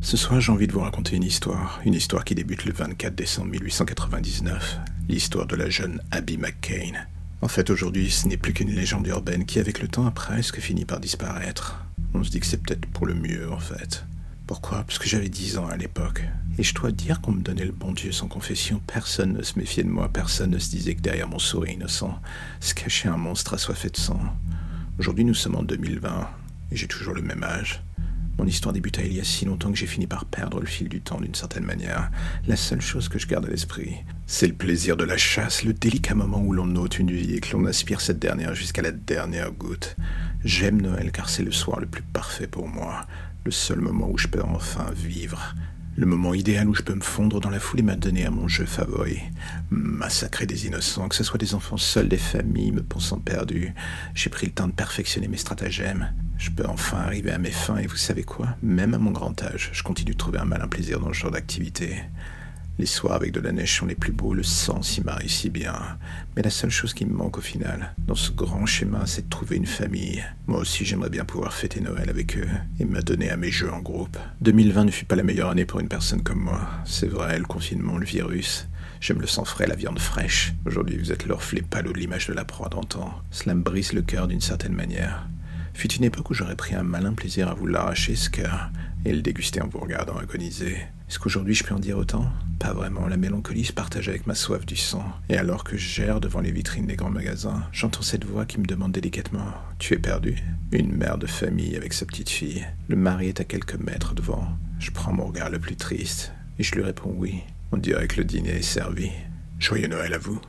Ce soir, j'ai envie de vous raconter une histoire, une histoire qui débute le 24 décembre 1899, l'histoire de la jeune Abby McCain. En fait, aujourd'hui, ce n'est plus qu'une légende urbaine qui, avec le temps, a presque fini par disparaître. On se dit que c'est peut-être pour le mieux, en fait. Pourquoi? Parce que j'avais 10 ans à l'époque. Et je dois dire qu'on me donnait le bon Dieu sans confession. Personne ne se méfiait de moi, personne ne se disait que derrière mon sourire innocent se cachait un monstre assoiffé de sang. Aujourd'hui, nous sommes en 2020, et j'ai toujours le même âge. Mon histoire débuta il y a si longtemps que j'ai fini par perdre le fil du temps d'une certaine manière. La seule chose que je garde à l'esprit, c'est le plaisir de la chasse, le délicat moment où l'on ôte une vie et que l'on aspire cette dernière jusqu'à la dernière goutte. J'aime Noël car c'est le soir le plus parfait pour moi, le seul moment où je peux enfin vivre. Le moment idéal où je peux me fondre dans la foule et m'adonner à mon jeu favori. Massacrer des innocents, que ce soit des enfants seuls, des familles me pensant perdus. J'ai pris le temps de perfectionner mes stratagèmes. Je peux enfin arriver à mes fins et vous savez quoi? Même à mon grand âge, je continue de trouver un malin plaisir dans ce genre d'activité. Les soirs avec de la neige sont les plus beaux, le sang s'y marie si bien. Mais la seule chose qui me manque au final, dans ce grand schéma, c'est de trouver une famille. Moi aussi, j'aimerais bien pouvoir fêter Noël avec eux et m'adonner à mes jeux en groupe. 2020 ne fut pas la meilleure année pour une personne comme moi. C'est vrai, le confinement, le virus. J'aime le sang frais, la viande fraîche. Aujourd'hui, vous êtes l'orphelé pâle de l'image de la proie d'antan. Cela me brise le cœur d'une certaine manière. Fut une époque où j'aurais pris un malin plaisir à vous l'arracher, ce cœur, et le déguster en vous regardant agoniser. Est-ce qu'aujourd'hui je peux en dire autant? Pas vraiment, la mélancolie se partage avec ma soif du sang. Et alors que je gère devant les vitrines des grands magasins, j'entends cette voix qui me demande délicatement Tu es perdu? Une mère de famille avec sa petite fille. Le mari est à quelques mètres devant. Je prends mon regard le plus triste, et je lui réponds oui. On dirait que le dîner est servi. Joyeux Noël à vous.